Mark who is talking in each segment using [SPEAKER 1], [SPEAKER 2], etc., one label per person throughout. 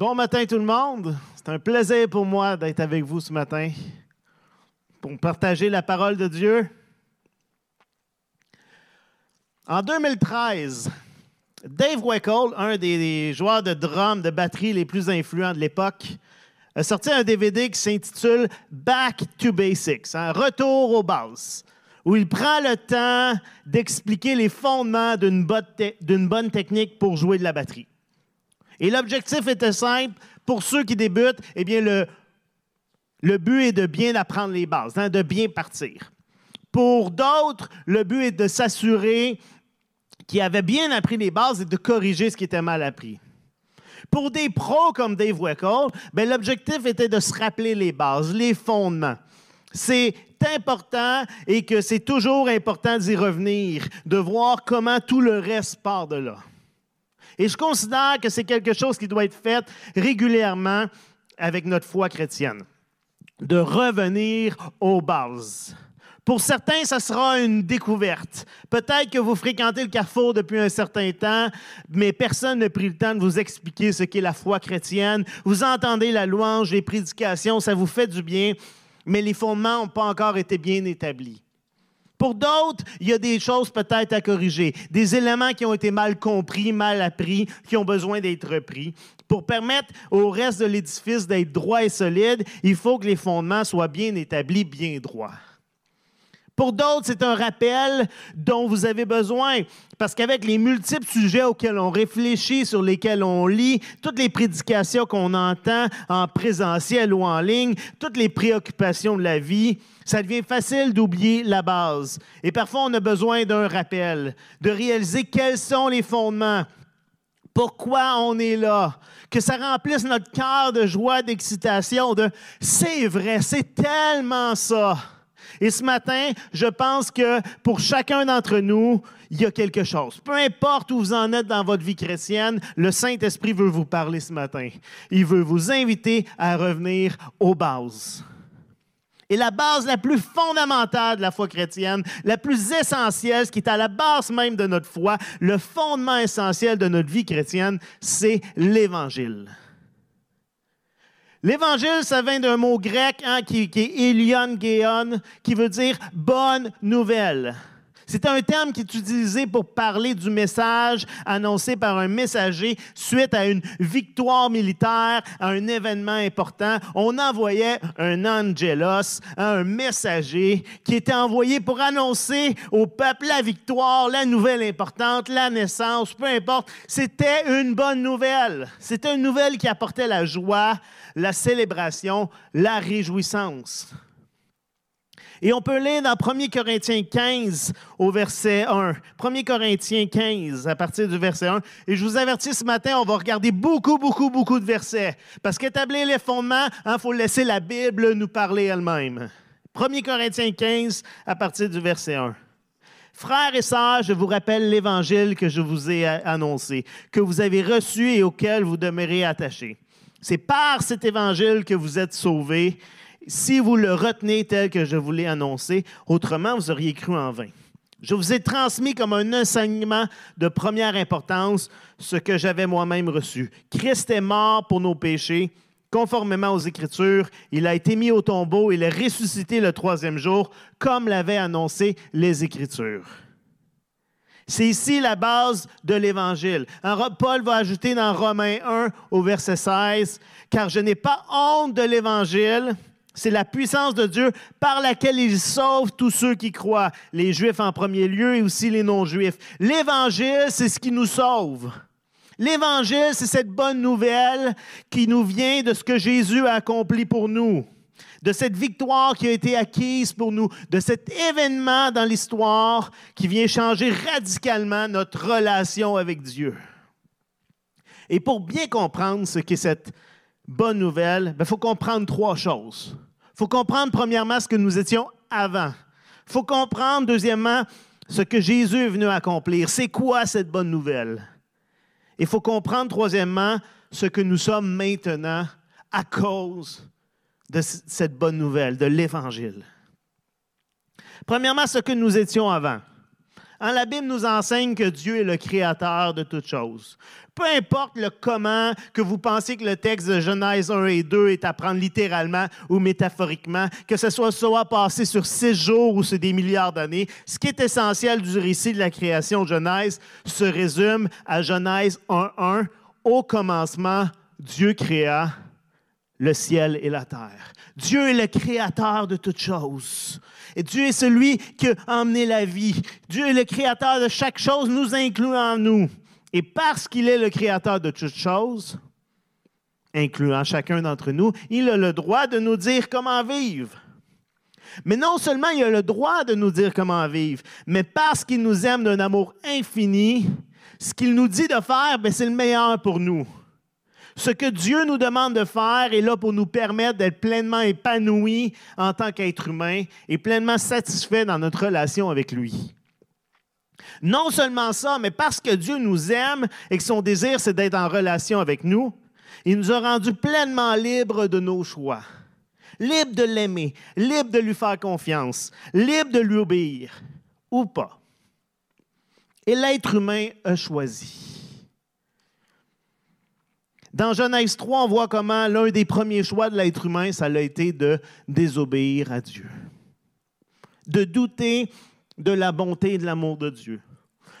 [SPEAKER 1] Bon matin tout le monde. C'est un plaisir pour moi d'être avec vous ce matin pour partager la parole de Dieu. En 2013, Dave Weckl, un des joueurs de drum, de batterie les plus influents de l'époque, a sorti un DVD qui s'intitule Back to Basics, un retour aux bases, où il prend le temps d'expliquer les fondements d'une bonne technique pour jouer de la batterie. Et l'objectif était simple. Pour ceux qui débutent, eh bien, le, le but est de bien apprendre les bases, hein, de bien partir. Pour d'autres, le but est de s'assurer qu'ils avaient bien appris les bases et de corriger ce qui était mal appris. Pour des pros comme Dave Weckl, ben, l'objectif était de se rappeler les bases, les fondements. C'est important et que c'est toujours important d'y revenir, de voir comment tout le reste part de là. Et je considère que c'est quelque chose qui doit être fait régulièrement avec notre foi chrétienne, de revenir aux bases. Pour certains, ça sera une découverte. Peut-être que vous fréquentez le carrefour depuis un certain temps, mais personne n'a pris le temps de vous expliquer ce qu'est la foi chrétienne. Vous entendez la louange, les prédications, ça vous fait du bien, mais les fondements n'ont pas encore été bien établis. Pour d'autres, il y a des choses peut-être à corriger, des éléments qui ont été mal compris, mal appris, qui ont besoin d'être repris. Pour permettre au reste de l'édifice d'être droit et solide, il faut que les fondements soient bien établis, bien droits. Pour d'autres, c'est un rappel dont vous avez besoin. Parce qu'avec les multiples sujets auxquels on réfléchit, sur lesquels on lit, toutes les prédications qu'on entend en présentiel ou en ligne, toutes les préoccupations de la vie, ça devient facile d'oublier la base. Et parfois, on a besoin d'un rappel, de réaliser quels sont les fondements, pourquoi on est là, que ça remplisse notre cœur de joie, d'excitation, de c'est vrai, c'est tellement ça. Et ce matin, je pense que pour chacun d'entre nous, il y a quelque chose. Peu importe où vous en êtes dans votre vie chrétienne, le Saint-Esprit veut vous parler ce matin. Il veut vous inviter à revenir aux bases. Et la base la plus fondamentale de la foi chrétienne, la plus essentielle, ce qui est à la base même de notre foi, le fondement essentiel de notre vie chrétienne, c'est l'Évangile. L'évangile, ça vient d'un mot grec hein, qui, est Elion qui veut dire bonne nouvelle. C'est un terme qui est utilisé pour parler du message annoncé par un messager suite à une victoire militaire, à un événement important. On envoyait un angelos, un messager qui était envoyé pour annoncer au peuple la victoire, la nouvelle importante, la naissance, peu importe. C'était une bonne nouvelle. C'était une nouvelle qui apportait la joie, la célébration, la réjouissance. Et on peut lire dans 1 Corinthiens 15 au verset 1. 1 Corinthiens 15 à partir du verset 1. Et je vous avertis ce matin, on va regarder beaucoup, beaucoup, beaucoup de versets. Parce qu'établir les fondements, il hein, faut laisser la Bible nous parler elle-même. 1 Corinthiens 15 à partir du verset 1. Frères et sœurs, je vous rappelle l'évangile que je vous ai annoncé, que vous avez reçu et auquel vous demeurez attachés. C'est par cet évangile que vous êtes sauvés si vous le retenez tel que je vous l'ai annoncé, autrement vous auriez cru en vain. Je vous ai transmis comme un enseignement de première importance ce que j'avais moi-même reçu. Christ est mort pour nos péchés, conformément aux Écritures. Il a été mis au tombeau, il est ressuscité le troisième jour, comme l'avaient annoncé les Écritures. C'est ici la base de l'Évangile. Paul va ajouter dans Romains 1 au verset 16, car je n'ai pas honte de l'Évangile c'est la puissance de Dieu par laquelle il sauve tous ceux qui croient, les Juifs en premier lieu et aussi les non-Juifs. L'Évangile, c'est ce qui nous sauve. L'Évangile, c'est cette bonne nouvelle qui nous vient de ce que Jésus a accompli pour nous, de cette victoire qui a été acquise pour nous, de cet événement dans l'histoire qui vient changer radicalement notre relation avec Dieu. Et pour bien comprendre ce qu'est cette bonne nouvelle, il ben, faut comprendre trois choses. Faut comprendre, premièrement, ce que nous étions avant. Faut comprendre, deuxièmement, ce que Jésus est venu accomplir. C'est quoi cette bonne nouvelle? Il faut comprendre, troisièmement, ce que nous sommes maintenant à cause de cette bonne nouvelle, de l'Évangile. Premièrement, ce que nous étions avant. Hein, la Bible nous enseigne que Dieu est le créateur de toutes choses. Peu importe le comment que vous pensez que le texte de Genèse 1 et 2 est à prendre littéralement ou métaphoriquement, que ce soit soit passé sur six jours ou sur des milliards d'années, ce qui est essentiel du récit de la création de Genèse se résume à Genèse 1.1. Au commencement, Dieu créa le ciel et la terre. Dieu est le créateur de toutes choses. Et Dieu est celui qui a emmené la vie. Dieu est le créateur de chaque chose, nous incluant nous. Et parce qu'il est le créateur de toutes choses, incluant chacun d'entre nous, il a le droit de nous dire comment vivre. Mais non seulement il a le droit de nous dire comment vivre, mais parce qu'il nous aime d'un amour infini, ce qu'il nous dit de faire, ben, c'est le meilleur pour nous. Ce que Dieu nous demande de faire est là pour nous permettre d'être pleinement épanouis en tant qu'être humain et pleinement satisfaits dans notre relation avec lui. Non seulement ça, mais parce que Dieu nous aime et que son désir, c'est d'être en relation avec nous, il nous a rendus pleinement libres de nos choix. Libres de l'aimer, libres de lui faire confiance, libres de lui obéir, ou pas. Et l'être humain a choisi. Dans Genèse 3, on voit comment l'un des premiers choix de l'être humain, ça a été de désobéir à Dieu. De douter de la bonté et de l'amour de Dieu.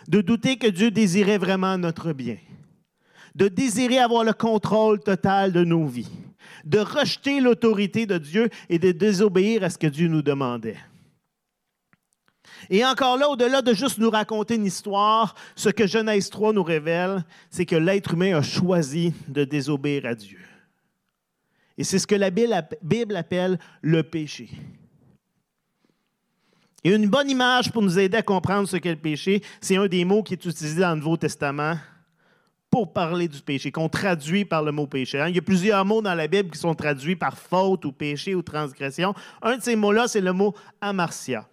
[SPEAKER 1] De douter que Dieu désirait vraiment notre bien. De désirer avoir le contrôle total de nos vies. De rejeter l'autorité de Dieu et de désobéir à ce que Dieu nous demandait. Et encore là, au-delà de juste nous raconter une histoire, ce que Genèse 3 nous révèle, c'est que l'être humain a choisi de désobéir à Dieu. Et c'est ce que la Bible appelle le péché. Et une bonne image pour nous aider à comprendre ce qu'est le péché, c'est un des mots qui est utilisé dans le Nouveau Testament pour parler du péché, qu'on traduit par le mot péché. Hein. Il y a plusieurs mots dans la Bible qui sont traduits par faute ou péché ou transgression. Un de ces mots-là, c'est le mot amartia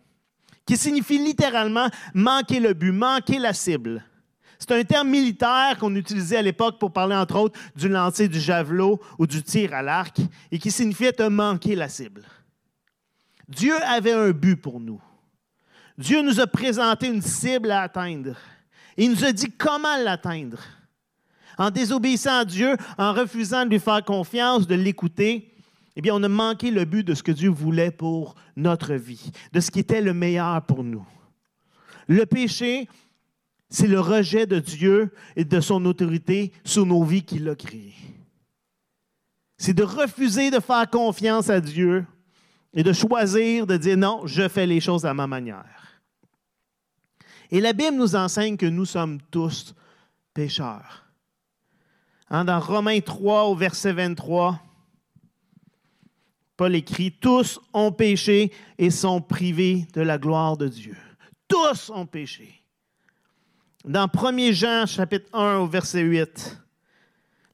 [SPEAKER 1] qui signifie littéralement manquer le but, manquer la cible. C'est un terme militaire qu'on utilisait à l'époque pour parler, entre autres, du lancer du javelot ou du tir à l'arc, et qui signifiait te manquer la cible. Dieu avait un but pour nous. Dieu nous a présenté une cible à atteindre. Il nous a dit comment l'atteindre. En désobéissant à Dieu, en refusant de lui faire confiance, de l'écouter, eh bien, on a manqué le but de ce que Dieu voulait pour notre vie, de ce qui était le meilleur pour nous. Le péché, c'est le rejet de Dieu et de son autorité sur nos vies qu'il a créées. C'est de refuser de faire confiance à Dieu et de choisir de dire non, je fais les choses à ma manière. Et la Bible nous enseigne que nous sommes tous pécheurs. Hein, dans Romains 3 au verset 23, Paul écrit, tous ont péché et sont privés de la gloire de Dieu. Tous ont péché. Dans 1 Jean chapitre 1 au verset 8,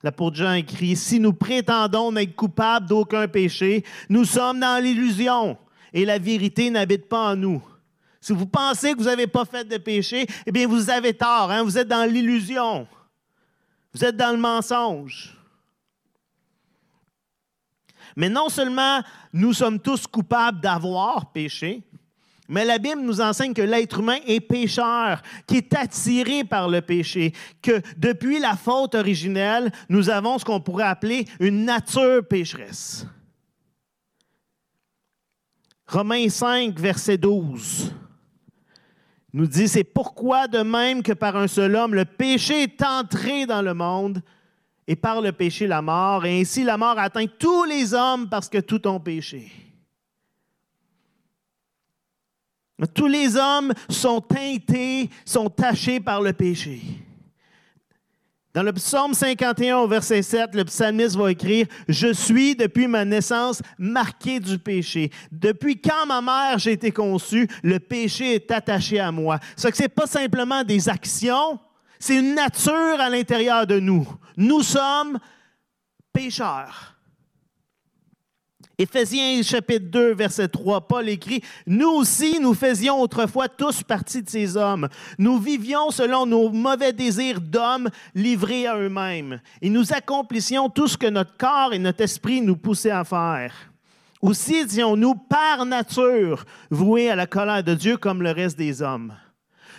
[SPEAKER 1] l'apôtre Jean écrit, Si nous prétendons n'être coupables d'aucun péché, nous sommes dans l'illusion et la vérité n'habite pas en nous. Si vous pensez que vous n'avez pas fait de péché, eh bien vous avez tort, hein? vous êtes dans l'illusion. Vous êtes dans le mensonge. Mais non seulement nous sommes tous coupables d'avoir péché, mais la Bible nous enseigne que l'être humain est pécheur, qui est attiré par le péché, que depuis la faute originelle, nous avons ce qu'on pourrait appeler une nature pécheresse. Romains 5, verset 12 nous dit, c'est pourquoi de même que par un seul homme, le péché est entré dans le monde, et par le péché la mort, et ainsi la mort atteint tous les hommes parce que tous ont péché. Tous les hommes sont teintés, sont tachés par le péché. Dans le psaume 51 au verset 7, le psalmiste va écrire Je suis depuis ma naissance marqué du péché. Depuis quand ma mère j'ai été conçue, le péché est attaché à moi. Ce que c'est pas simplement des actions, c'est une nature à l'intérieur de nous. Nous sommes pécheurs. Éphésiens chapitre 2, verset 3, Paul écrit, Nous aussi, nous faisions autrefois tous partie de ces hommes. Nous vivions selon nos mauvais désirs d'hommes livrés à eux-mêmes. Et nous accomplissions tout ce que notre corps et notre esprit nous poussaient à faire. Aussi étions-nous par nature voués à la colère de Dieu comme le reste des hommes.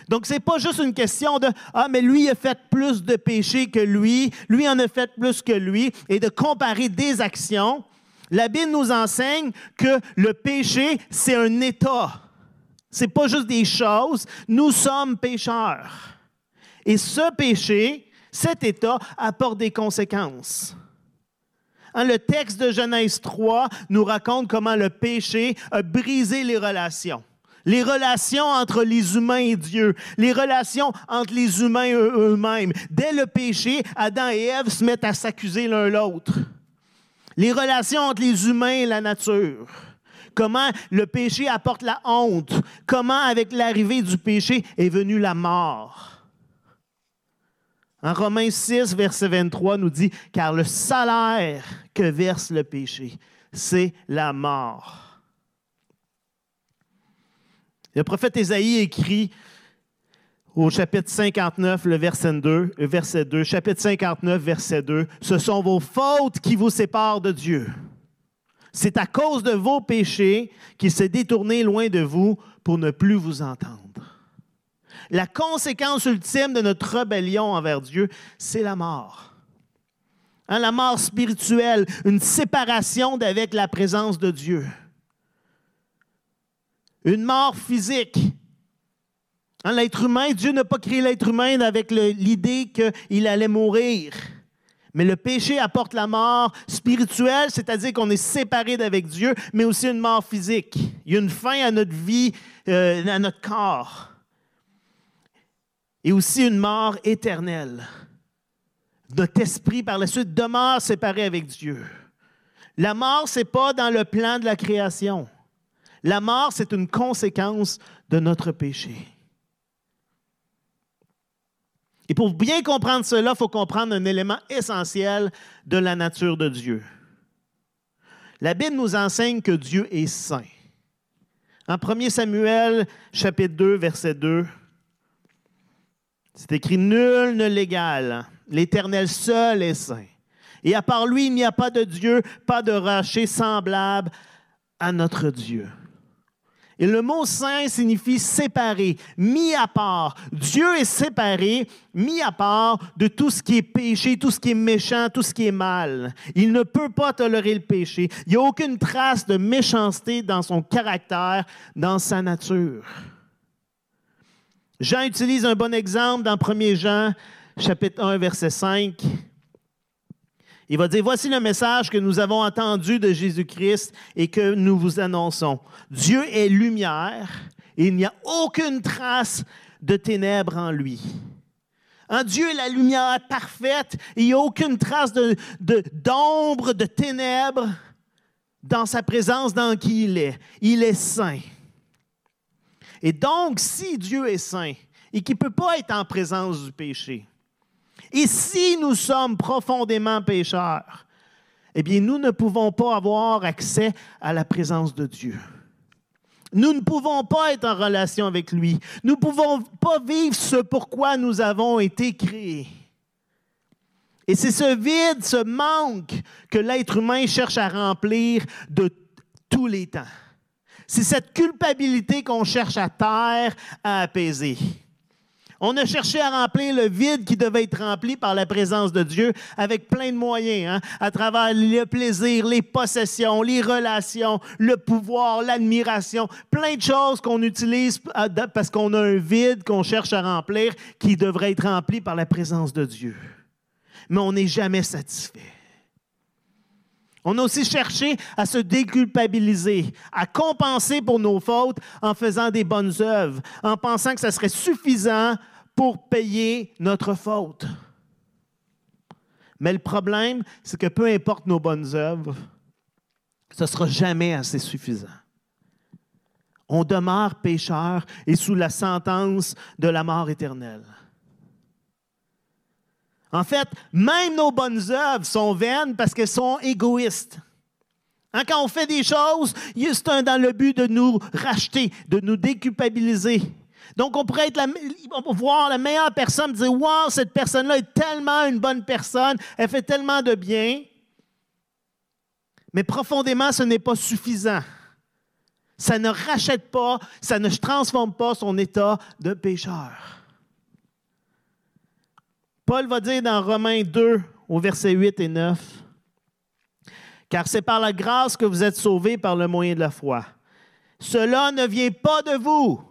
[SPEAKER 1] Donc, ce n'est pas juste une question de Ah, mais lui a fait plus de péchés que lui, lui en a fait plus que lui, et de comparer des actions. La Bible nous enseigne que le péché, c'est un état. Ce n'est pas juste des choses. Nous sommes pécheurs. Et ce péché, cet état, apporte des conséquences. Hein, le texte de Genèse 3 nous raconte comment le péché a brisé les relations les relations entre les humains et Dieu, les relations entre les humains eux-mêmes. Dès le péché, Adam et Ève se mettent à s'accuser l'un l'autre. Les relations entre les humains et la nature. Comment le péché apporte la honte. Comment, avec l'arrivée du péché, est venue la mort. En Romains 6, verset 23 nous dit, car le salaire que verse le péché, c'est la mort. Le prophète Ésaïe écrit au chapitre 59, le verset 2, euh, verset 2, chapitre 59, verset 2, Ce sont vos fautes qui vous séparent de Dieu. C'est à cause de vos péchés qu'il s'est détourné loin de vous pour ne plus vous entendre. La conséquence ultime de notre rébellion envers Dieu, c'est la mort. Hein, la mort spirituelle, une séparation d'avec la présence de Dieu une mort physique. Hein, l'être humain, Dieu n'a pas créé l'être humain avec l'idée qu'il allait mourir. Mais le péché apporte la mort spirituelle, c'est-à-dire qu'on est séparé d'avec Dieu, mais aussi une mort physique. Il y a une fin à notre vie, euh, à notre corps. Et aussi une mort éternelle. Notre esprit, par la suite, demeure séparé avec Dieu. La mort, ce n'est pas dans le plan de la création. La mort, c'est une conséquence de notre péché. Et pour bien comprendre cela, il faut comprendre un élément essentiel de la nature de Dieu. La Bible nous enseigne que Dieu est saint. En 1 Samuel, chapitre 2, verset 2, c'est écrit Nul ne l'égale. L'Éternel seul est saint. Et à part lui, il n'y a pas de Dieu, pas de rocher semblable à notre Dieu. Et le mot saint signifie séparé, mis à part. Dieu est séparé, mis à part de tout ce qui est péché, tout ce qui est méchant, tout ce qui est mal. Il ne peut pas tolérer le péché. Il n'y a aucune trace de méchanceté dans son caractère, dans sa nature. Jean utilise un bon exemple dans 1 Jean, chapitre 1, verset 5. Il va dire, voici le message que nous avons entendu de Jésus-Christ et que nous vous annonçons. Dieu est lumière et il n'y a aucune trace de ténèbres en lui. En Dieu est la lumière parfaite et il n'y a aucune trace d'ombre, de, de ténèbres dans sa présence, dans qui il est. Il est saint. Et donc, si Dieu est saint et qu'il ne peut pas être en présence du péché, et si nous sommes profondément pécheurs, eh bien, nous ne pouvons pas avoir accès à la présence de Dieu. Nous ne pouvons pas être en relation avec lui. Nous ne pouvons pas vivre ce pourquoi nous avons été créés. Et c'est ce vide, ce manque que l'être humain cherche à remplir de tous les temps. C'est cette culpabilité qu'on cherche à taire, à apaiser. On a cherché à remplir le vide qui devait être rempli par la présence de Dieu avec plein de moyens, hein, à travers le plaisir, les possessions, les relations, le pouvoir, l'admiration, plein de choses qu'on utilise euh, parce qu'on a un vide qu'on cherche à remplir qui devrait être rempli par la présence de Dieu. Mais on n'est jamais satisfait. On a aussi cherché à se déculpabiliser, à compenser pour nos fautes en faisant des bonnes œuvres, en pensant que ça serait suffisant pour payer notre faute. Mais le problème, c'est que peu importe nos bonnes œuvres, ce ne sera jamais assez suffisant. On demeure pécheur et sous la sentence de la mort éternelle. En fait, même nos bonnes œuvres sont vaines parce qu'elles sont égoïstes. Hein, quand on fait des choses, c'est dans le but de nous racheter, de nous déculpabiliser. Donc, on pourrait être voir la meilleure personne, dire Wow, cette personne-là est tellement une bonne personne, elle fait tellement de bien. Mais profondément, ce n'est pas suffisant. Ça ne rachète pas, ça ne transforme pas son état de pécheur. Paul va dire dans Romains 2, au verset 8 et 9, Car c'est par la grâce que vous êtes sauvés par le moyen de la foi. Cela ne vient pas de vous,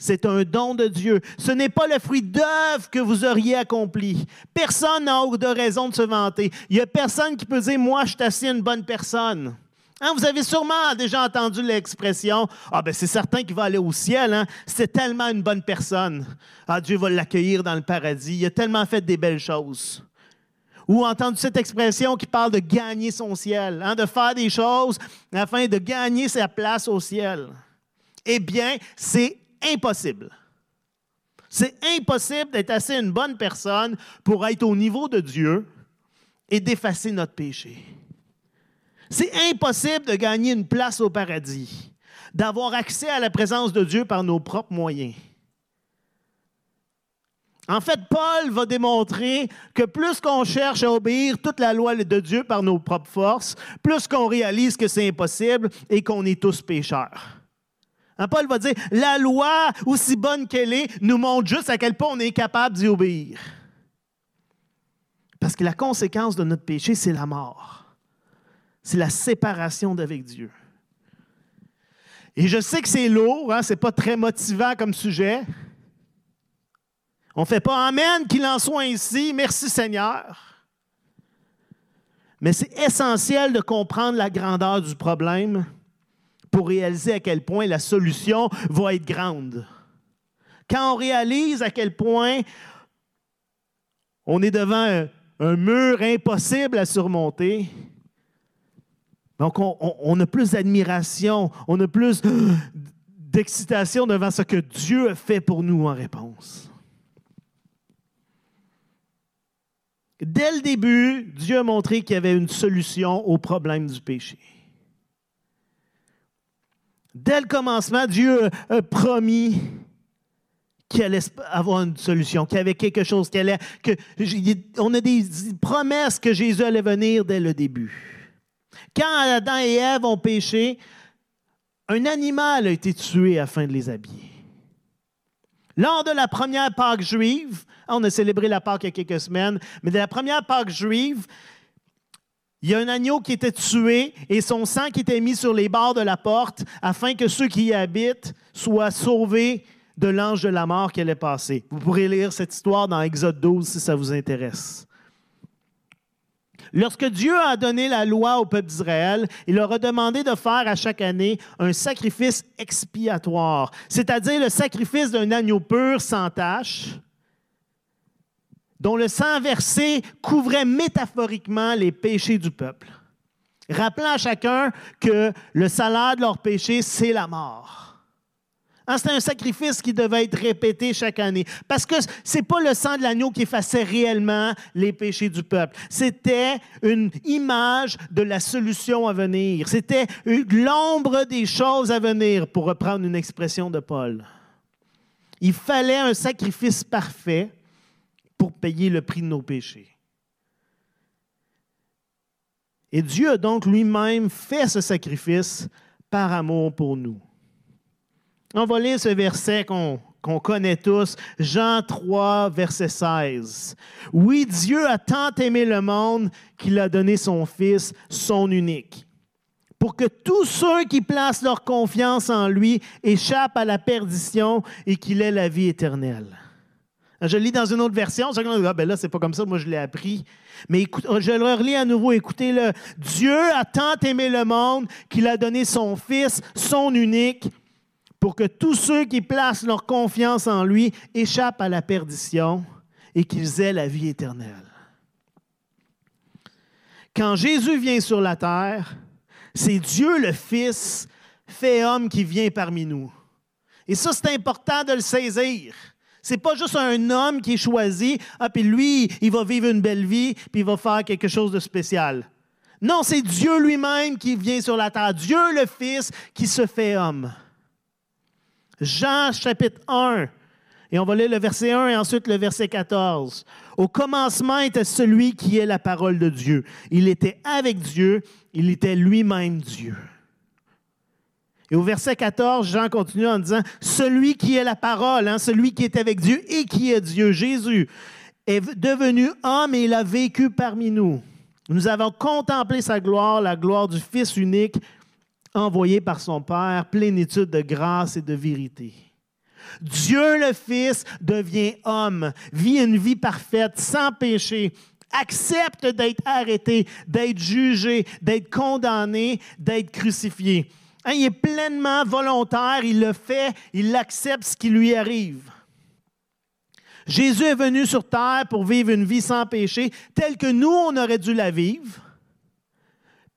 [SPEAKER 1] c'est un don de Dieu. Ce n'est pas le fruit d'œuvre que vous auriez accompli. Personne n'a de raison de se vanter. Il n'y a personne qui peut dire, moi, je suis assez une bonne personne. Hein, vous avez sûrement déjà entendu l'expression Ah, ben c'est certain qu'il va aller au ciel. Hein? C'est tellement une bonne personne. Ah, Dieu va l'accueillir dans le paradis. Il a tellement fait des belles choses. Ou entendu cette expression qui parle de gagner son ciel, hein, de faire des choses afin de gagner sa place au ciel. Eh bien, c'est impossible. C'est impossible d'être assez une bonne personne pour être au niveau de Dieu et d'effacer notre péché. C'est impossible de gagner une place au paradis, d'avoir accès à la présence de Dieu par nos propres moyens. En fait, Paul va démontrer que plus qu'on cherche à obéir toute la loi de Dieu par nos propres forces, plus qu'on réalise que c'est impossible et qu'on est tous pécheurs. Hein, Paul va dire, la loi, aussi bonne qu'elle est, nous montre juste à quel point on est capable d'y obéir. Parce que la conséquence de notre péché, c'est la mort. C'est la séparation d'avec Dieu. Et je sais que c'est lourd, hein, ce n'est pas très motivant comme sujet. On ne fait pas Amen qu'il en soit ainsi, merci Seigneur. Mais c'est essentiel de comprendre la grandeur du problème pour réaliser à quel point la solution va être grande. Quand on réalise à quel point on est devant un, mur impossible à surmonter, donc on, a plus d'admiration, on a plus d'excitation devant ce que Dieu a fait pour nous en réponse. Dès le début, Dieu a montré qu'il y avait une solution au problème du péché. Dès le commencement, Dieu a promis qu'il allait avoir une solution, qu'il y avait quelque chose, qu'il allait, on a des promesses que Jésus allait venir dès le début. Quand Adam et Ève ont péché, un animal a été tué afin de les habiller. Lors de la première Pâque juive, on a célébré la Pâque il y a quelques semaines, mais de la première Pâque juive, il y a un agneau qui était tué et son sang qui était mis sur les bords de la porte afin que ceux qui y habitent soient sauvés de l'ange de la mort qui allait passer. Vous pourrez lire cette histoire dans Exode 12 si ça vous intéresse. Lorsque Dieu a donné la loi au peuple d'Israël, il leur a demandé de faire à chaque année un sacrifice expiatoire, c'est-à-dire le sacrifice d'un agneau pur sans tache, dont le sang versé couvrait métaphoriquement les péchés du peuple, rappelant à chacun que le salaire de leur péché, c'est la mort. Hein, C'était un sacrifice qui devait être répété chaque année. Parce que ce n'est pas le sang de l'agneau qui effaçait réellement les péchés du peuple. C'était une image de la solution à venir. C'était l'ombre des choses à venir, pour reprendre une expression de Paul. Il fallait un sacrifice parfait pour payer le prix de nos péchés. Et Dieu a donc lui-même fait ce sacrifice par amour pour nous. On va lire ce verset qu'on connaît tous, Jean 3, verset 16. Oui, Dieu a tant aimé le monde qu'il a donné son Fils, son unique, pour que tous ceux qui placent leur confiance en lui échappent à la perdition et qu'il ait la vie éternelle. Je lis dans une autre version. Ah, ben là, c'est pas comme ça, moi je l'ai appris. Mais écoute, je le relis à nouveau, écoutez-le. Dieu a tant aimé le monde qu'il a donné son Fils, son unique, pour que tous ceux qui placent leur confiance en lui échappent à la perdition et qu'ils aient la vie éternelle. Quand Jésus vient sur la terre, c'est Dieu le Fils fait homme qui vient parmi nous. Et ça, c'est important de le saisir. C'est pas juste un homme qui est choisi, ah, puis lui, il va vivre une belle vie, puis il va faire quelque chose de spécial. Non, c'est Dieu lui-même qui vient sur la terre, Dieu le Fils qui se fait homme. Jean chapitre 1, et on va lire le verset 1 et ensuite le verset 14. Au commencement était celui qui est la parole de Dieu. Il était avec Dieu, il était lui-même Dieu. Et au verset 14, Jean continue en disant, Celui qui est la parole, hein, celui qui est avec Dieu et qui est Dieu, Jésus, est devenu homme et il a vécu parmi nous. Nous avons contemplé sa gloire, la gloire du Fils unique, envoyé par son Père, plénitude de grâce et de vérité. Dieu le Fils devient homme, vit une vie parfaite, sans péché, accepte d'être arrêté, d'être jugé, d'être condamné, d'être crucifié. Hein, il est pleinement volontaire, il le fait, il accepte ce qui lui arrive. Jésus est venu sur terre pour vivre une vie sans péché, telle que nous, on aurait dû la vivre,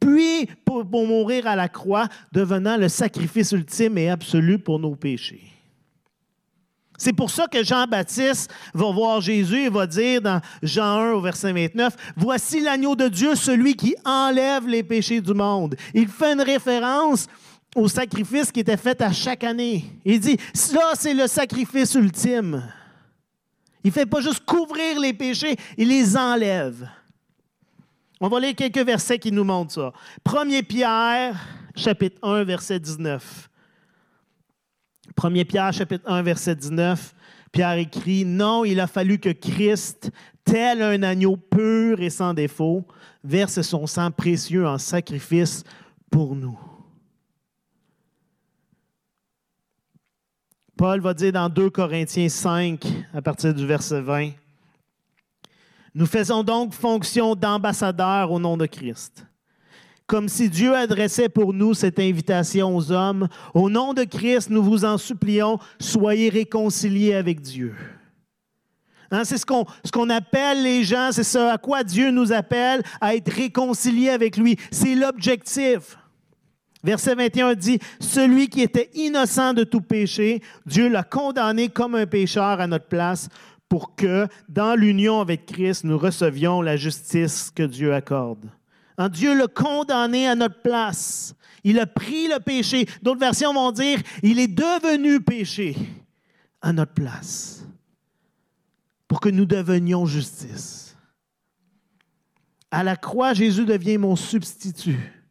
[SPEAKER 1] puis pour, mourir à la croix, devenant le sacrifice ultime et absolu pour nos péchés. C'est pour ça que Jean-Baptiste va voir Jésus et va dire dans Jean 1 au verset 29, Voici l'agneau de Dieu, celui qui enlève les péchés du monde. Il fait une référence au sacrifice qui était fait à chaque année. Il dit, ça c'est le sacrifice ultime. Il ne fait pas juste couvrir les péchés, il les enlève. On va lire quelques versets qui nous montrent ça. 1 Pierre, chapitre 1, verset 19. 1 Pierre, chapitre 1, verset 19. Pierre écrit, Non, il a fallu que Christ, tel un agneau pur et sans défaut, verse son sang précieux en sacrifice pour nous. Paul va dire dans 2 Corinthiens 5, à partir du verset 20, Nous faisons donc fonction d'ambassadeurs au nom de Christ. Comme si Dieu adressait pour nous cette invitation aux hommes, au nom de Christ, nous vous en supplions, soyez réconciliés avec Dieu. Hein, c'est ce qu'on, ce appelle les gens, c'est ce à quoi Dieu nous appelle, à être réconciliés avec lui. C'est l'objectif. Verset 21 dit, Celui qui était innocent de tout péché, Dieu l'a condamné comme un pécheur à notre place pour que, dans l'union avec Christ, nous recevions la justice que Dieu accorde. En Dieu l'a condamné à notre place. Il a pris le péché. D'autres versions vont dire, il est devenu péché à notre place pour que nous devenions justice. À la croix, Jésus devient mon substitut.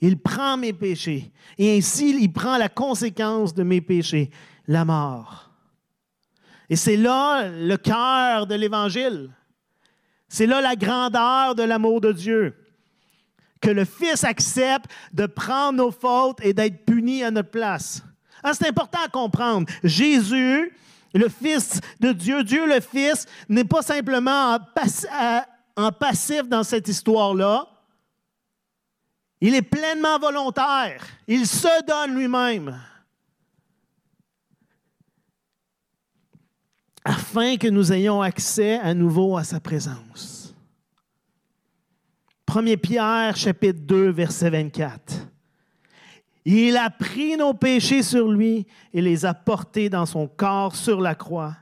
[SPEAKER 1] Il prend mes péchés. Et ainsi, il prend la conséquence de mes péchés, la mort. Et c'est là le cœur de l'Évangile. C'est là la grandeur de l'amour de Dieu. Que le Fils accepte de prendre nos fautes et d'être puni à notre place. Ah, c'est important à comprendre. Jésus, le Fils de Dieu, Dieu le Fils, n'est pas simplement en passif dans cette histoire-là. Il est pleinement volontaire. Il se donne lui-même. Afin que nous ayons accès à nouveau à sa présence. 1 Pierre chapitre 2 verset 24. Il a pris nos péchés sur lui et les a portés dans son corps sur la croix,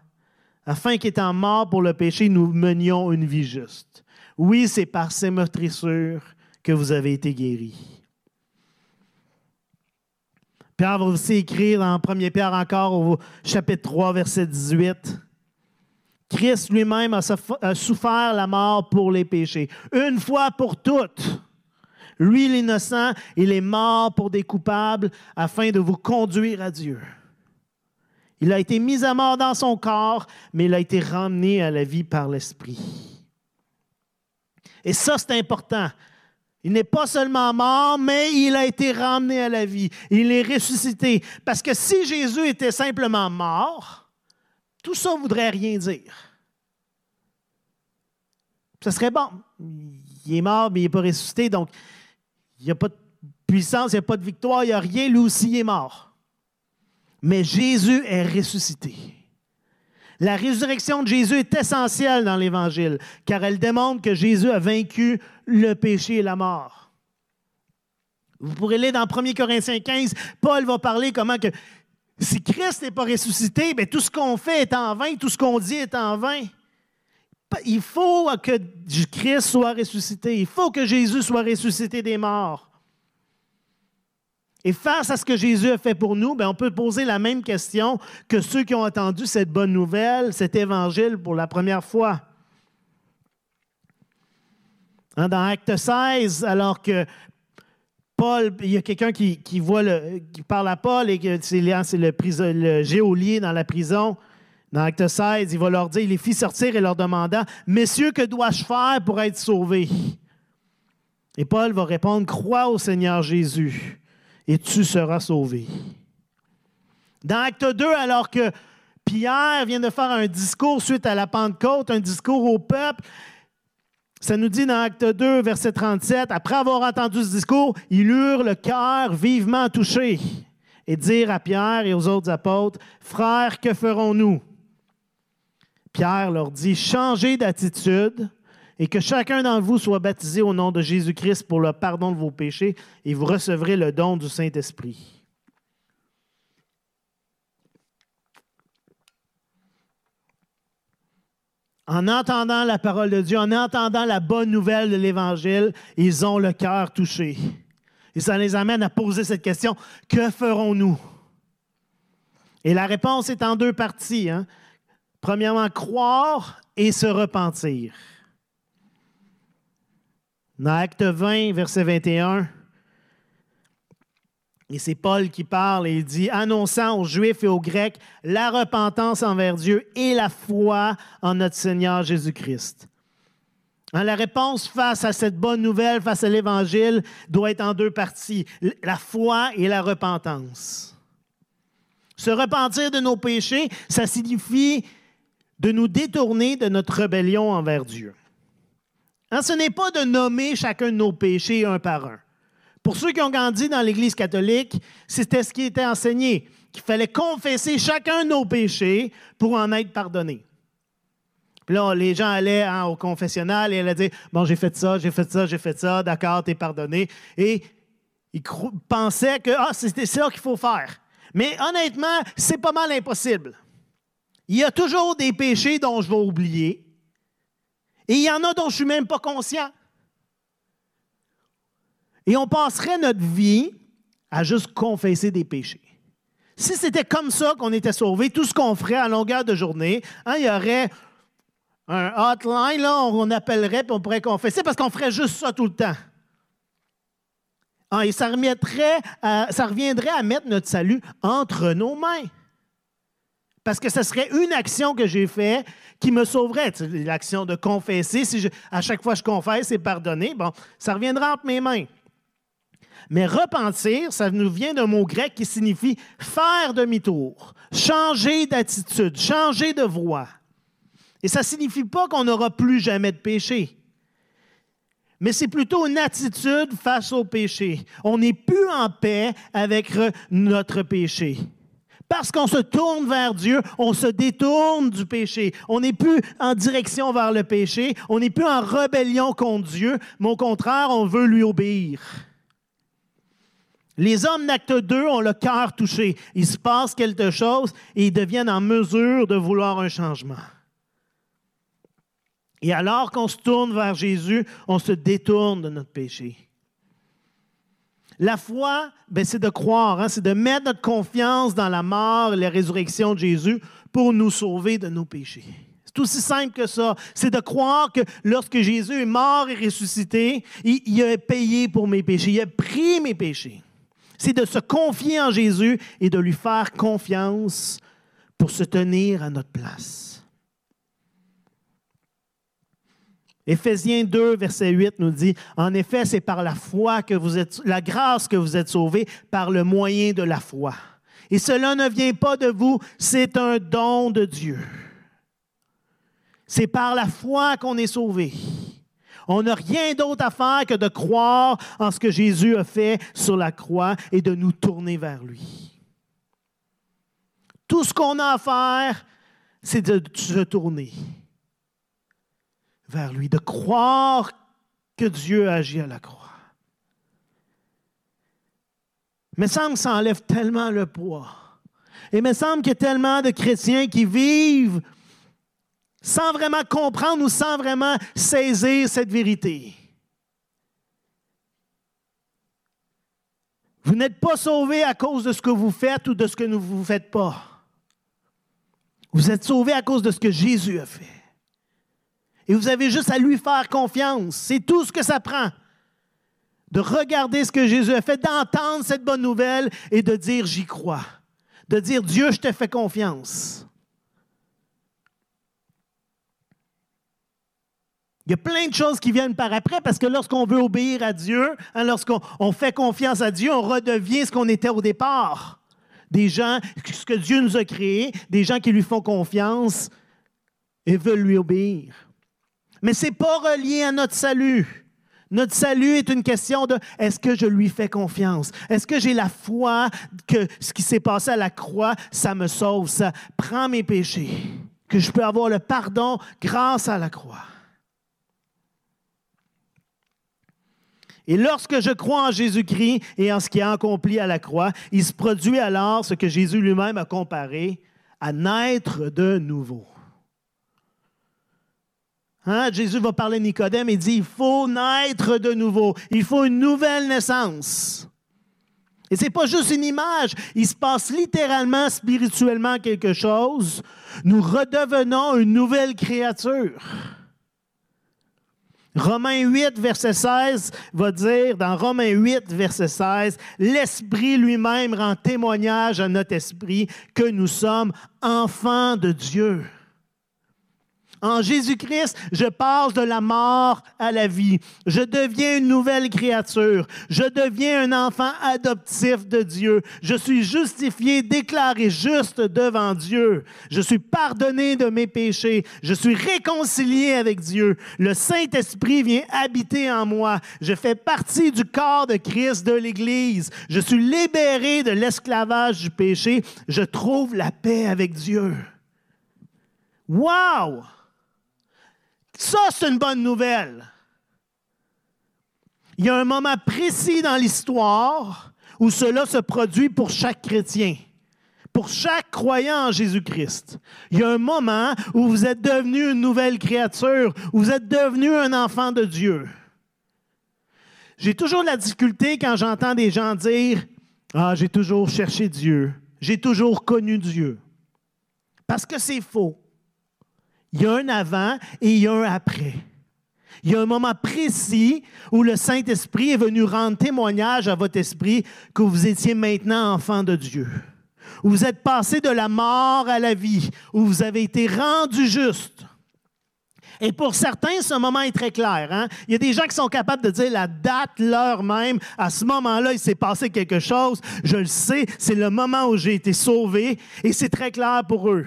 [SPEAKER 1] afin qu'étant mort pour le péché, nous menions une vie juste. Oui, c'est par ses meurtrissures que vous avez été guéris. Pierre va aussi écrire dans 1 Pierre encore chapitre 3, verset 18. Christ lui-même a souffert la mort pour les péchés, une fois pour toutes. Lui, l'innocent, il est mort pour des coupables afin de vous conduire à Dieu. Il a été mis à mort dans son corps, mais il a été ramené à la vie par l'Esprit. Et ça, c'est important. Il n'est pas seulement mort, mais il a été ramené à la vie. Il est ressuscité. Parce que si Jésus était simplement mort, tout ça ne voudrait rien dire. Ce serait bon. Il est mort, mais il n'est pas ressuscité, donc il n'y a pas de puissance, il n'y a pas de victoire, il n'y a rien, lui aussi il est mort. Mais Jésus est ressuscité. La résurrection de Jésus est essentielle dans l'Évangile, car elle démontre que Jésus a vaincu le péché et la mort. Vous pourrez lire dans 1 Corinthiens 15, Paul va parler comment que si Christ n'est pas ressuscité, bien, tout ce qu'on fait est en vain, tout ce qu'on dit est en vain. Il faut que Christ soit ressuscité. Il faut que Jésus soit ressuscité des morts. Et face à ce que Jésus a fait pour nous, bien, on peut poser la même question que ceux qui ont entendu cette bonne nouvelle, cet évangile pour la première fois. Hein, dans Acte 16, alors que Paul, il y a quelqu'un qui, parle à Paul et c'est, le, le géolier dans la prison. Dans Acte 16, il va leur dire, il les fit sortir et leur demanda, Messieurs, que dois-je faire pour être sauvé? Et Paul va répondre, Crois au Seigneur Jésus et tu seras sauvé. Dans Acte 2, alors que Pierre vient de faire un discours suite à la Pentecôte, un discours au peuple, ça nous dit dans Acte 2, verset 37, après avoir entendu ce discours, il eurent le cœur vivement touché et dire à Pierre et aux autres apôtres, Frères, que ferons-nous? Pierre leur dit, changez d'attitude et que chacun d'entre vous soit baptisé au nom de Jésus-Christ pour le pardon de vos péchés et vous recevrez le don du Saint-Esprit. En entendant la parole de Dieu, en entendant la bonne nouvelle de l'Évangile, ils ont le cœur touché. Et ça les amène à poser cette question, que ferons-nous? Et la réponse est en deux parties. Hein? Premièrement, croire et se repentir. Dans Acte 20, verset 21, et c'est Paul qui parle et il dit, annonçant aux Juifs et aux Grecs la repentance envers Dieu et la foi en notre Seigneur Jésus-Christ. Hein, la réponse face à cette bonne nouvelle, face à l'Évangile, doit être en deux parties, la foi et la repentance. Se repentir de nos péchés, ça signifie de nous détourner de notre rébellion envers Dieu. Hein, ce n'est pas de nommer chacun de nos péchés un par un. Pour ceux qui ont grandi dans l'Église catholique, c'était ce qui était enseigné, qu'il fallait confesser chacun de nos péchés pour en être pardonné. Puis là, les gens allaient hein, au confessionnal et allaient dire Bon, j'ai fait ça, j'ai fait ça, j'ai fait ça, d'accord, t'es pardonné. Et ils pensaient que ah, c'était ça qu'il faut faire. Mais honnêtement, c'est pas mal impossible. Il y a toujours des péchés dont je vais oublier. Et il y en a dont je ne suis même pas conscient. Et on passerait notre vie à juste confesser des péchés. Si c'était comme ça qu'on était sauvé, tout ce qu'on ferait à longueur de journée, hein, il y aurait un hotline, là, on appellerait et on pourrait confesser parce qu'on ferait juste ça tout le temps. Ah, et ça, remettrait ça reviendrait à mettre notre salut entre nos mains. Parce que ce serait une action que j'ai faite qui me sauverait. L'action de confesser, si à chaque fois je confesse c'est pardonner, bon, ça reviendra entre mes mains. Mais repentir, ça nous vient d'un mot grec qui signifie faire demi-tour, changer d'attitude, changer de voie. Et ça ne signifie pas qu'on n'aura plus jamais de péché. Mais c'est plutôt une attitude face au péché. On n'est plus en paix avec notre péché. Parce qu'on se tourne vers Dieu, on se détourne du péché. On n'est plus en direction vers le péché, on n'est plus en rébellion contre Dieu, mais au contraire, on veut lui obéir. Les hommes d'acte 2 ont le cœur touché. Il se passe quelque chose et ils deviennent en mesure de vouloir un changement. Et alors qu'on se tourne vers Jésus, on se détourne de notre péché. La foi, ben, c'est de croire, hein, c'est de mettre notre confiance dans la mort et la résurrection de Jésus pour nous sauver de nos péchés. C'est aussi simple que ça. C'est de croire que lorsque Jésus est mort et ressuscité, il, il a payé pour mes péchés, il a pris mes péchés. C'est de se confier en Jésus et de lui faire confiance pour se tenir à notre place. Éphésiens 2, verset 8 nous dit, En effet, c'est par la foi que vous êtes, la grâce que vous êtes sauvés, par le moyen de la foi. Et cela ne vient pas de vous, c'est un don de Dieu. C'est par la foi qu'on est sauvé. On n'a rien d'autre à faire que de croire en ce que Jésus a fait sur la croix et de nous tourner vers lui. Tout ce qu'on a à faire, c'est de se tourner vers lui, de croire que Dieu agit à la croix. Mais ça enlève tellement le poids. Et il me semble qu'il y a tellement de chrétiens qui vivent sans vraiment comprendre ou sans vraiment saisir cette vérité. Vous n'êtes pas sauvés à cause de ce que vous faites ou de ce que vous ne faites pas. Vous êtes sauvés à cause de ce que Jésus a fait. Et vous avez juste à lui faire confiance. C'est tout ce que ça prend. de regarder ce que Jésus a fait, d'entendre cette bonne nouvelle et de dire j'y crois. De dire Dieu, je te fais confiance. Il y a plein de choses qui viennent par après parce que lorsqu'on veut obéir à Dieu, hein, lorsqu'on fait confiance à Dieu, on redevient ce qu'on était au départ. Des gens, ce que Dieu nous a créé, des gens qui lui font confiance et veulent lui obéir. Mais ce n'est pas relié à notre salut. Notre salut est une question de est-ce que je lui fais confiance? Est-ce que j'ai la foi que ce qui s'est passé à la croix, ça me sauve, ça prend mes péchés, que je peux avoir le pardon grâce à la croix? Et lorsque je crois en Jésus-Christ et en ce qui a accompli à la croix, il se produit alors ce que Jésus lui-même a comparé à naître de nouveau. Hein? Jésus va parler à Nicodème et dit, il faut naître de nouveau, il faut une nouvelle naissance. Et ce n'est pas juste une image, il se passe littéralement, spirituellement quelque chose. Nous redevenons une nouvelle créature. Romains 8, verset 16 va dire, dans Romains 8, verset 16, l'Esprit lui-même rend témoignage à notre esprit que nous sommes enfants de Dieu. En Jésus-Christ, je passe de la mort à la vie. Je deviens une nouvelle créature. Je deviens un enfant adoptif de Dieu. Je suis justifié, déclaré juste devant Dieu. Je suis pardonné de mes péchés. Je suis réconcilié avec Dieu. Le Saint-Esprit vient habiter en moi. Je fais partie du corps de Christ de l'Église. Je suis libéré de l'esclavage du péché. Je trouve la paix avec Dieu. Wow! Ça, c'est une bonne nouvelle. Il y a un moment précis dans l'histoire où cela se produit pour chaque chrétien, pour chaque croyant en Jésus-Christ. Il y a un moment où vous êtes devenu une nouvelle créature, où vous êtes devenu un enfant de Dieu. J'ai toujours la difficulté quand j'entends des gens dire Ah, j'ai toujours cherché Dieu, j'ai toujours connu Dieu. Parce que c'est faux. Il y a un avant et il y a un après. Il y a un moment précis où le Saint-Esprit est venu rendre témoignage à votre esprit que vous étiez maintenant enfant de Dieu. Où vous êtes passé de la mort à la vie, où vous avez été rendu juste. Et pour certains, ce moment est très clair. Hein? Il y a des gens qui sont capables de dire la date, l'heure même. À ce moment-là, il s'est passé quelque chose. Je le sais, c'est le moment où j'ai été sauvé et c'est très clair pour eux.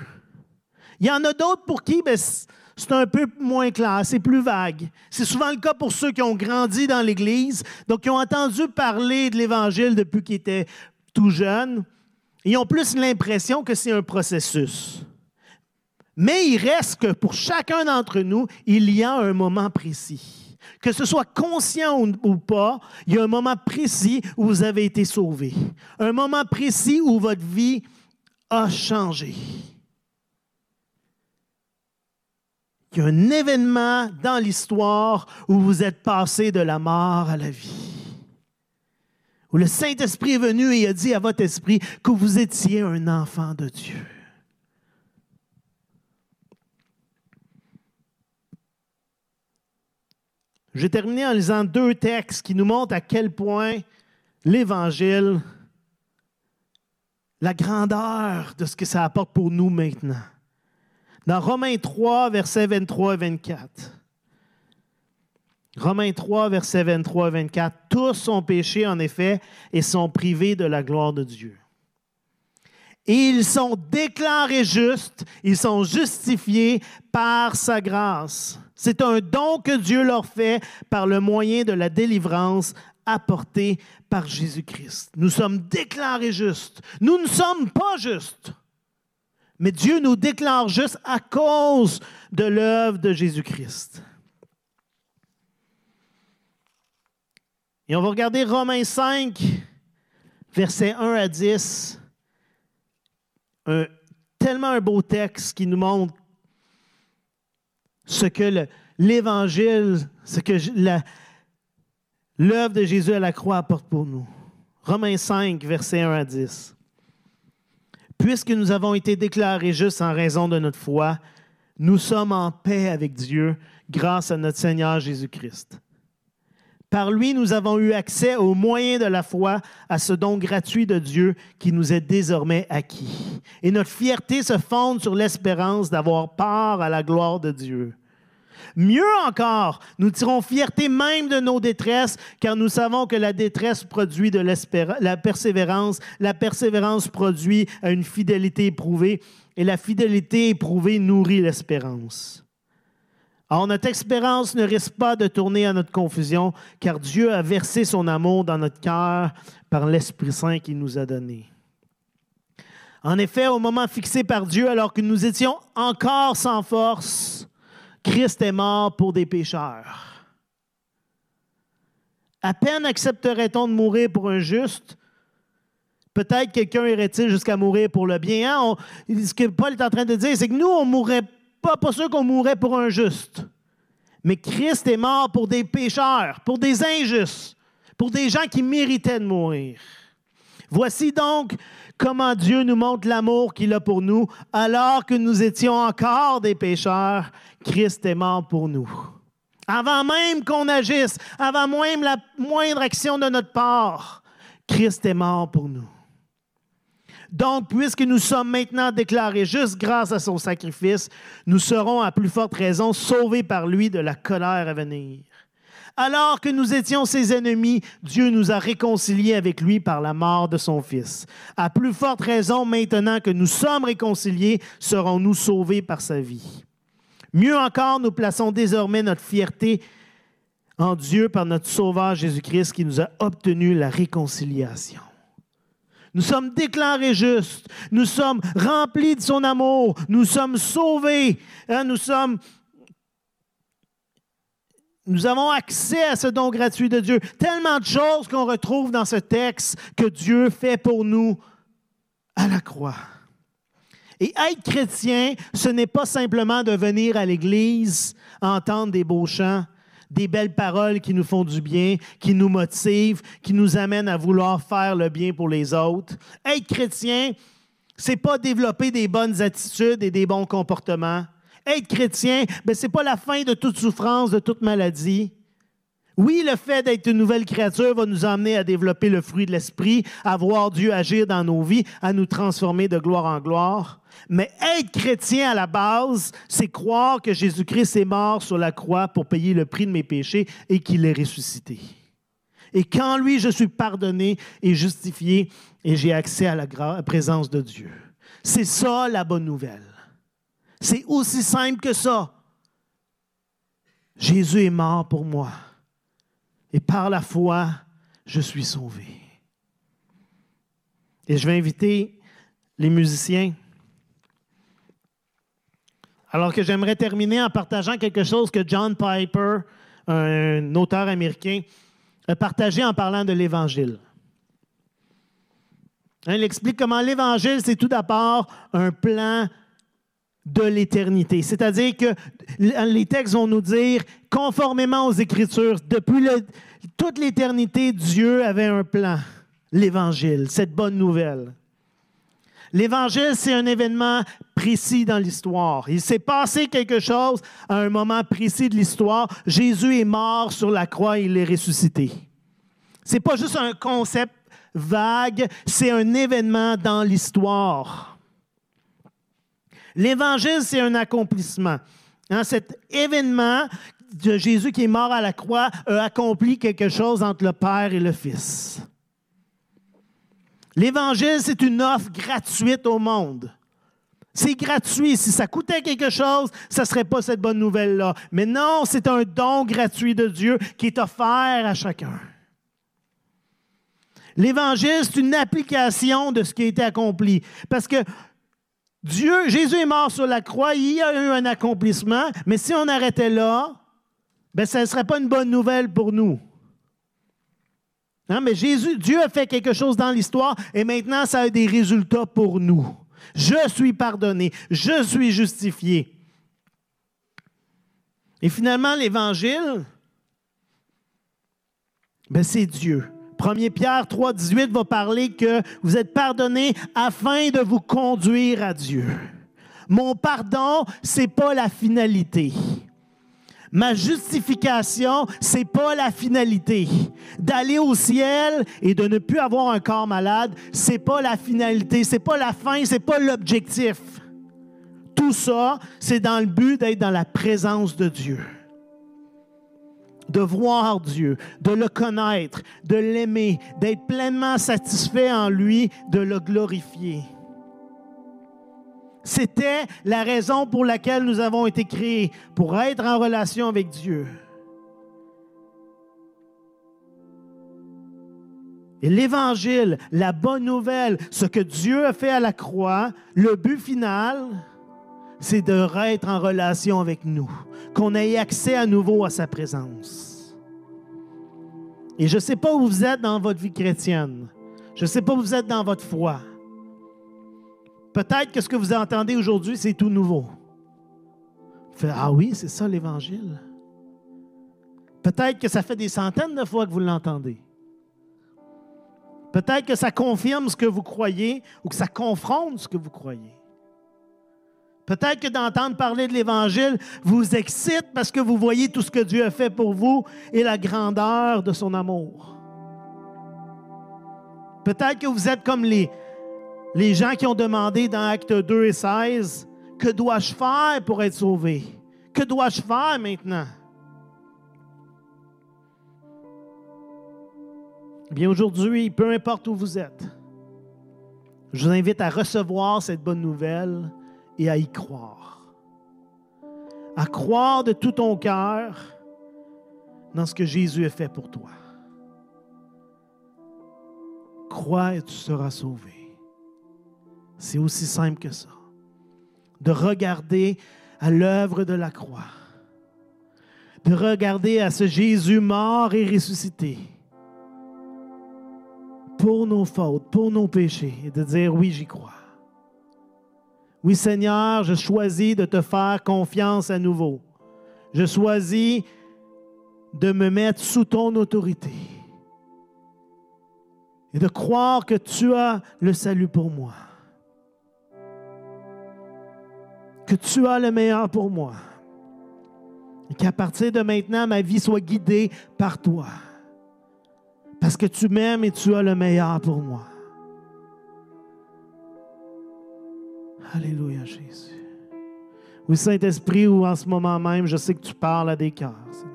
[SPEAKER 1] Il y en a d'autres pour qui ben, c'est un peu moins clair, c'est plus vague. C'est souvent le cas pour ceux qui ont grandi dans l'Église, donc qui ont entendu parler de l'Évangile depuis qu'ils étaient tout jeunes. Ils ont plus l'impression que c'est un processus. Mais il reste que pour chacun d'entre nous, il y a un moment précis. Que ce soit conscient ou pas, il y a un moment précis où vous avez été sauvé. Un moment précis où votre vie a changé. Il y a un événement dans l'histoire où vous êtes passé de la mort à la vie. Où le Saint-Esprit est venu et a dit à votre esprit que vous étiez un enfant de Dieu. Je vais terminer en lisant deux textes qui nous montrent à quel point l'Évangile, la grandeur de ce que ça apporte pour nous maintenant dans Romains 3, versets 23 et 24. Romains 3, versets 23 et 24. Tous ont péché, en effet, et sont privés de la gloire de Dieu. Et ils sont déclarés justes, ils sont justifiés par sa grâce. C'est un don que Dieu leur fait par le moyen de la délivrance apportée par Jésus-Christ. Nous sommes déclarés justes. Nous ne sommes pas justes. Mais Dieu nous déclare juste à cause de l'œuvre de Jésus-Christ. Et on va regarder Romains 5, versets 1 à 10. Un, tellement un beau texte qui nous montre ce que l'Évangile, ce que l'œuvre de Jésus à la croix apporte pour nous. Romains 5, versets 1 à 10. Puisque nous avons été déclarés justes en raison de notre foi, nous sommes en paix avec Dieu grâce à notre Seigneur Jésus-Christ. Par lui, nous avons eu accès au moyen de la foi à ce don gratuit de Dieu qui nous est désormais acquis. Et notre fierté se fonde sur l'espérance d'avoir part à la gloire de Dieu. Mieux encore, nous tirons fierté même de nos détresses, car nous savons que la détresse produit de la persévérance, la persévérance produit une fidélité éprouvée, et la fidélité éprouvée nourrit l'espérance. Or, notre expérience ne risque pas de tourner à notre confusion, car Dieu a versé son amour dans notre cœur par l'Esprit Saint qu'il nous a donné. En effet, au moment fixé par Dieu, alors que nous étions encore sans force, Christ est mort pour des pécheurs. À peine accepterait-on de mourir pour un juste. Peut-être quelqu'un irait-il jusqu'à mourir pour le bien. Hein? ce que Paul est en train de dire, c'est que nous, on mourrait pas, pas sûr qu'on mourrait pour un juste. Mais Christ est mort pour des pécheurs, pour des injustes, pour des gens qui méritaient de mourir. Voici donc comment Dieu nous montre l'amour qu'il a pour nous. Alors que nous étions encore des pécheurs, Christ est mort pour nous. Avant même qu'on agisse, avant même la moindre action de notre part, Christ est mort pour nous. Donc, puisque nous sommes maintenant déclarés justes grâce à son sacrifice, nous serons à plus forte raison sauvés par lui de la colère à venir. Alors que nous étions ses ennemis, Dieu nous a réconciliés avec lui par la mort de son Fils. À plus forte raison, maintenant que nous sommes réconciliés, serons-nous sauvés par sa vie. Mieux encore, nous plaçons désormais notre fierté en Dieu par notre Sauveur Jésus-Christ qui nous a obtenu la réconciliation. Nous sommes déclarés justes. Nous sommes remplis de son amour. Nous sommes sauvés. Hein, nous sommes. Nous avons accès à ce don gratuit de Dieu. Tellement de choses qu'on retrouve dans ce texte que Dieu fait pour nous à la croix. Et être chrétien, ce n'est pas simplement de venir à l'Église, entendre des beaux chants, des belles paroles qui nous font du bien, qui nous motivent, qui nous amènent à vouloir faire le bien pour les autres. Être chrétien, c'est pas développer des bonnes attitudes et des bons comportements. Être chrétien, ben, ce n'est pas la fin de toute souffrance, de toute maladie. Oui, le fait d'être une nouvelle créature va nous amener à développer le fruit de l'esprit, à voir Dieu agir dans nos vies, à nous transformer de gloire en gloire. Mais être chrétien à la base, c'est croire que Jésus-Christ est mort sur la croix pour payer le prix de mes péchés et qu'il est ressuscité. Et qu'en lui, je suis pardonné et justifié et j'ai accès à la présence de Dieu. C'est ça la bonne nouvelle. C'est aussi simple que ça. Jésus est mort pour moi. Et par la foi, je suis sauvé. Et je vais inviter les musiciens. Alors que j'aimerais terminer en partageant quelque chose que John Piper, un auteur américain, a partagé en parlant de l'Évangile. Hein, il explique comment l'Évangile, c'est tout d'abord un plan de l'éternité. C'est-à-dire que les textes vont nous dire, conformément aux Écritures, depuis toute l'éternité, Dieu avait un plan, l'Évangile, cette bonne nouvelle. L'Évangile, c'est un événement précis dans l'histoire. Il s'est passé quelque chose à un moment précis de l'histoire. Jésus est mort sur la croix, il est ressuscité. Ce n'est pas juste un concept vague, c'est un événement dans l'histoire. L'Évangile, c'est un accomplissement. Hein, cet événement de Jésus qui est mort à la croix a accompli quelque chose entre le Père et le Fils. L'Évangile, c'est une offre gratuite au monde. C'est gratuit. Si ça coûtait quelque chose, ça ne serait pas cette bonne nouvelle-là. Mais non, c'est un don gratuit de Dieu qui est offert à chacun. L'Évangile, c'est une application de ce qui a été accompli. Parce que Dieu, Jésus est mort sur la croix, il y a eu un accomplissement, mais si on arrêtait là, ben, ça ne serait pas une bonne nouvelle pour nous. Hein, mais Jésus, Dieu a fait quelque chose dans l'histoire et maintenant ça a des résultats pour nous. Je suis pardonné, je suis justifié. Et finalement, l'Évangile, ben, c'est Dieu. 1 Pierre 3, 18 va parler que vous êtes pardonnés afin de vous conduire à Dieu. Mon pardon, ce n'est pas la finalité. Ma justification, c'est pas la finalité. D'aller au ciel et de ne plus avoir un corps malade, c'est pas la finalité, c'est pas la fin, c'est pas l'objectif. Tout ça, c'est dans le but d'être dans la présence de Dieu. De voir Dieu, de le connaître, de l'aimer, d'être pleinement satisfait en lui, de le glorifier. C'était la raison pour laquelle nous avons été créés, pour être en relation avec Dieu. Et l'Évangile, la bonne nouvelle, ce que Dieu a fait à la croix, le but final, c'est de être en relation avec nous, qu'on ait accès à nouveau à sa présence. Et je ne sais pas où vous êtes dans votre vie chrétienne. Je ne sais pas où vous êtes dans votre foi. Peut-être que ce que vous entendez aujourd'hui, c'est tout nouveau. ah oui, c'est ça l'Évangile. Peut-être que ça fait des centaines de fois que vous l'entendez. Peut-être que ça confirme ce que vous croyez ou que ça confronte ce que vous croyez. Peut-être que d'entendre parler de l'Évangile vous excite parce que vous voyez tout ce que Dieu a fait pour vous et la grandeur de son amour. Peut-être que vous êtes comme les, les gens qui ont demandé dans Actes 2 et 16, que dois-je faire pour être sauvé? Que dois-je faire maintenant? Eh bien, aujourd'hui, peu importe où vous êtes, je vous invite à recevoir cette bonne nouvelle et à y croire. À croire de tout ton cœur dans ce que Jésus a fait pour toi. Crois et tu seras sauvé. C'est aussi simple que ça. De regarder à l'œuvre de la croix. De regarder à ce Jésus mort et ressuscité pour nos fautes, pour nos péchés, et de dire oui, j'y crois. Oui, Seigneur, je choisis de te faire confiance à nouveau. Je choisis de me mettre sous ton autorité et de croire que tu as le salut pour moi. que tu as le meilleur pour moi. Et qu'à partir de maintenant, ma vie soit guidée par toi. Parce que tu m'aimes et tu as le meilleur pour moi. Alléluia, Jésus. Oui, Saint-Esprit, ou en ce moment même, je sais que tu parles à des cœurs, Seigneur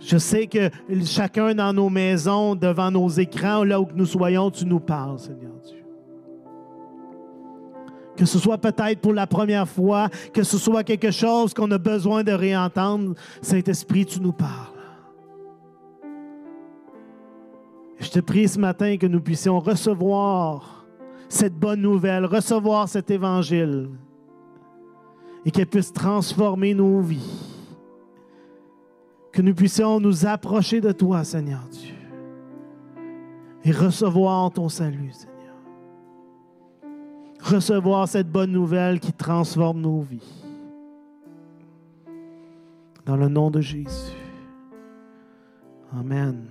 [SPEAKER 1] Je sais que chacun dans nos maisons, devant nos écrans, là où nous soyons, tu nous parles, Seigneur Dieu que ce soit peut-être pour la première fois, que ce soit quelque chose qu'on a besoin de réentendre, Saint-Esprit, tu nous parles. Je te prie ce matin que nous puissions recevoir cette bonne nouvelle, recevoir cet évangile et qu'elle puisse transformer nos vies. Que nous puissions nous approcher de toi, Seigneur Dieu, et recevoir ton salut, Seigneur recevoir cette bonne nouvelle qui transforme nos vies. Dans le nom de Jésus. Amen.